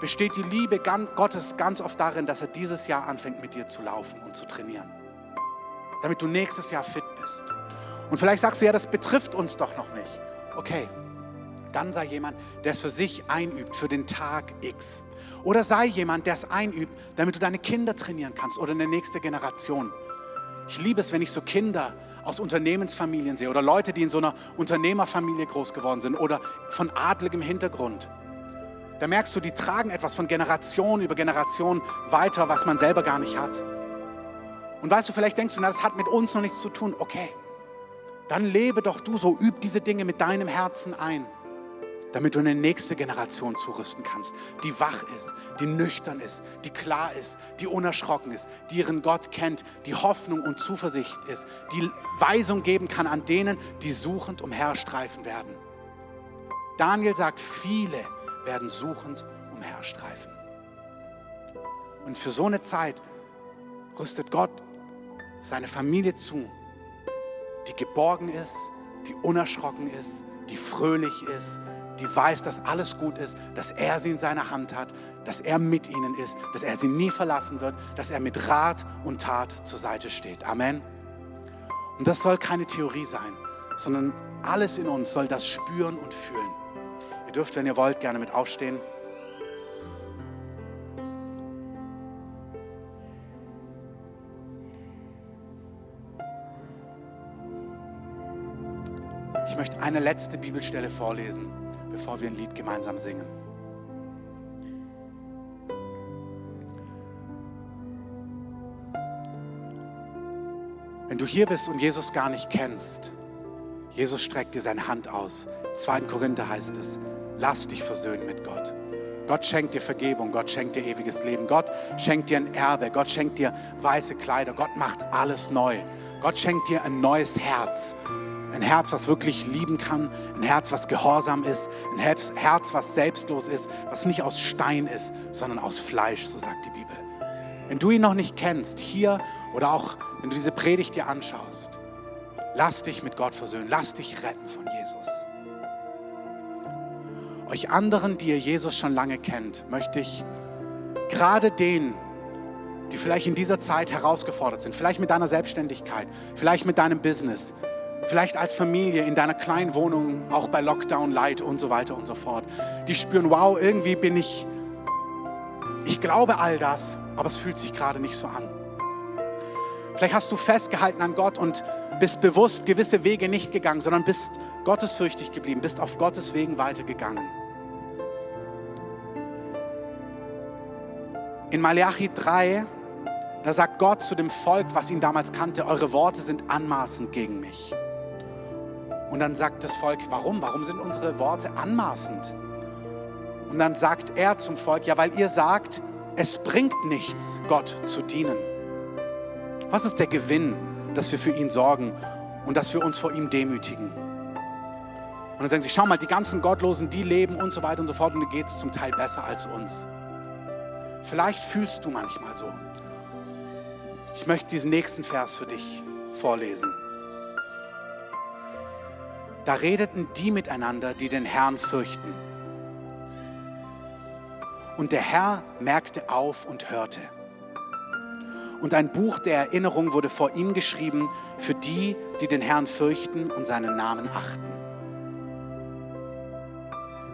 besteht die Liebe Gottes ganz oft darin, dass er dieses Jahr anfängt mit dir zu laufen und zu trainieren. Damit du nächstes Jahr fit bist. Und vielleicht sagst du, ja, das betrifft uns doch noch nicht. Okay, dann sei jemand, der es für sich einübt, für den Tag X. Oder sei jemand, der es einübt, damit du deine Kinder trainieren kannst oder eine nächste Generation. Ich liebe es, wenn ich so Kinder aus Unternehmensfamilien sehe oder Leute, die in so einer Unternehmerfamilie groß geworden sind oder von adligem Hintergrund da merkst du, die tragen etwas von Generation über Generation weiter, was man selber gar nicht hat. Und weißt du, vielleicht denkst du, na, das hat mit uns noch nichts zu tun. Okay, dann lebe doch du so, üb diese Dinge mit deinem Herzen ein, damit du eine nächste Generation zurüsten kannst, die wach ist, die nüchtern ist, die klar ist, die unerschrocken ist, die ihren Gott kennt, die Hoffnung und Zuversicht ist, die Weisung geben kann an denen, die suchend umherstreifen werden. Daniel sagt, viele werden suchend umherstreifen. Und für so eine Zeit rüstet Gott seine Familie zu, die geborgen ist, die unerschrocken ist, die fröhlich ist, die weiß, dass alles gut ist, dass er sie in seiner Hand hat, dass er mit ihnen ist, dass er sie nie verlassen wird, dass er mit Rat und Tat zur Seite steht. Amen. Und das soll keine Theorie sein, sondern alles in uns soll das spüren und fühlen. Ihr dürft, wenn ihr wollt, gerne mit aufstehen. Ich möchte eine letzte Bibelstelle vorlesen, bevor wir ein Lied gemeinsam singen. Wenn du hier bist und Jesus gar nicht kennst, Jesus streckt dir seine Hand aus. 2. Korinther heißt es, lass dich versöhnen mit Gott. Gott schenkt dir Vergebung, Gott schenkt dir ewiges Leben, Gott schenkt dir ein Erbe, Gott schenkt dir weiße Kleider, Gott macht alles neu. Gott schenkt dir ein neues Herz. Ein Herz, was wirklich lieben kann, ein Herz, was gehorsam ist, ein Herz, was selbstlos ist, was nicht aus Stein ist, sondern aus Fleisch, so sagt die Bibel. Wenn du ihn noch nicht kennst, hier oder auch wenn du diese Predigt dir anschaust, lass dich mit Gott versöhnen, lass dich retten von Jesus. Euch anderen, die ihr Jesus schon lange kennt, möchte ich gerade denen, die vielleicht in dieser Zeit herausgefordert sind, vielleicht mit deiner Selbstständigkeit, vielleicht mit deinem Business, vielleicht als Familie in deiner kleinen Wohnung, auch bei Lockdown, Light und so weiter und so fort, die spüren, wow, irgendwie bin ich, ich glaube all das, aber es fühlt sich gerade nicht so an. Vielleicht hast du festgehalten an Gott und bist bewusst gewisse Wege nicht gegangen, sondern bist gottesfürchtig geblieben, bist auf Gottes Wegen weitergegangen. In Malachi 3, da sagt Gott zu dem Volk, was ihn damals kannte, eure Worte sind anmaßend gegen mich. Und dann sagt das Volk, warum? Warum sind unsere Worte anmaßend? Und dann sagt er zum Volk, ja, weil ihr sagt, es bringt nichts, Gott zu dienen. Was ist der Gewinn, dass wir für ihn sorgen und dass wir uns vor ihm demütigen? Und dann sagen sie, schau mal, die ganzen Gottlosen, die leben und so weiter und so fort und da geht es zum Teil besser als uns. Vielleicht fühlst du manchmal so. Ich möchte diesen nächsten Vers für dich vorlesen. Da redeten die miteinander, die den Herrn fürchten. Und der Herr merkte auf und hörte und ein Buch der Erinnerung wurde vor ihm geschrieben für die, die den Herrn fürchten und seinen Namen achten.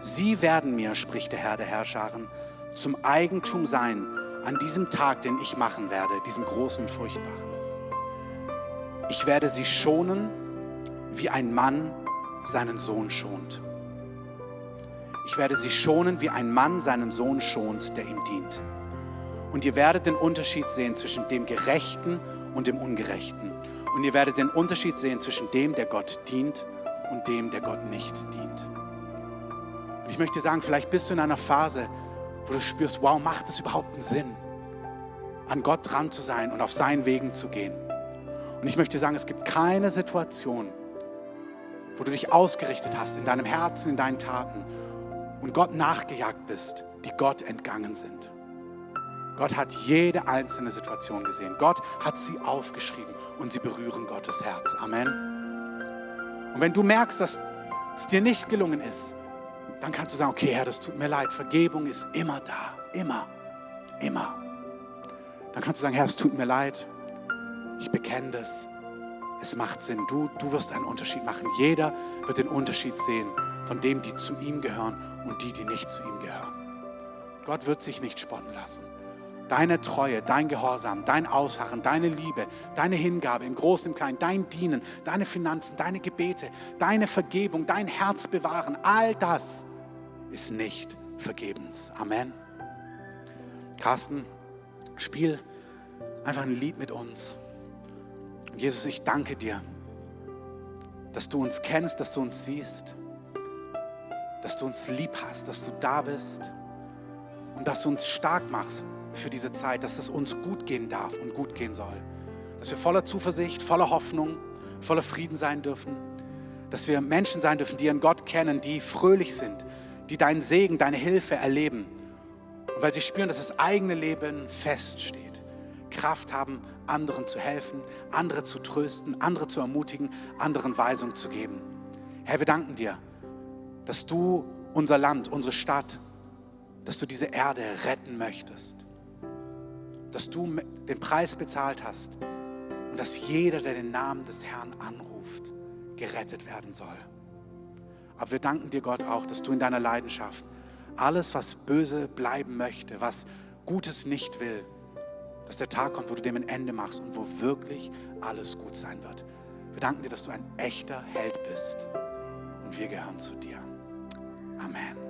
Sie werden mir, spricht der Herr der Herrscharen, zum Eigentum sein an diesem Tag, den ich machen werde, diesem großen und furchtbaren. Ich werde sie schonen, wie ein Mann seinen Sohn schont. Ich werde sie schonen, wie ein Mann seinen Sohn schont, der ihm dient. Und ihr werdet den Unterschied sehen zwischen dem Gerechten und dem Ungerechten. Und ihr werdet den Unterschied sehen zwischen dem, der Gott dient und dem, der Gott nicht dient. Und ich möchte sagen, vielleicht bist du in einer Phase, wo du spürst, wow, macht es überhaupt einen Sinn, an Gott dran zu sein und auf seinen Wegen zu gehen. Und ich möchte sagen, es gibt keine Situation, wo du dich ausgerichtet hast in deinem Herzen, in deinen Taten und Gott nachgejagt bist, die Gott entgangen sind. Gott hat jede einzelne Situation gesehen. Gott hat sie aufgeschrieben und sie berühren Gottes Herz. Amen. Und wenn du merkst, dass es dir nicht gelungen ist, dann kannst du sagen, okay Herr, das tut mir leid. Vergebung ist immer da. Immer. Immer. Dann kannst du sagen, Herr, es tut mir leid. Ich bekenne das. Es macht Sinn. Du, du wirst einen Unterschied machen. Jeder wird den Unterschied sehen von dem, die zu ihm gehören und die, die nicht zu ihm gehören. Gott wird sich nicht sponnen lassen deine Treue, dein Gehorsam, dein Ausharren, deine Liebe, deine Hingabe im Großen, im Kleinen, dein Dienen, deine Finanzen, deine Gebete, deine Vergebung, dein Herz bewahren, all das ist nicht vergebens. Amen. Carsten, spiel einfach ein Lied mit uns. Jesus, ich danke dir, dass du uns kennst, dass du uns siehst, dass du uns lieb hast, dass du da bist und dass du uns stark machst für diese Zeit, dass es uns gut gehen darf und gut gehen soll. Dass wir voller Zuversicht, voller Hoffnung, voller Frieden sein dürfen. Dass wir Menschen sein dürfen, die ihren Gott kennen, die fröhlich sind, die deinen Segen, deine Hilfe erleben und weil sie spüren, dass das eigene Leben feststeht. Kraft haben, anderen zu helfen, andere zu trösten, andere zu ermutigen, anderen Weisung zu geben. Herr, wir danken dir, dass du unser Land, unsere Stadt, dass du diese Erde retten möchtest, dass du den Preis bezahlt hast und dass jeder, der den Namen des Herrn anruft, gerettet werden soll. Aber wir danken dir, Gott, auch, dass du in deiner Leidenschaft alles, was böse bleiben möchte, was Gutes nicht will, dass der Tag kommt, wo du dem ein Ende machst und wo wirklich alles gut sein wird. Wir danken dir, dass du ein echter Held bist und wir gehören zu dir. Amen.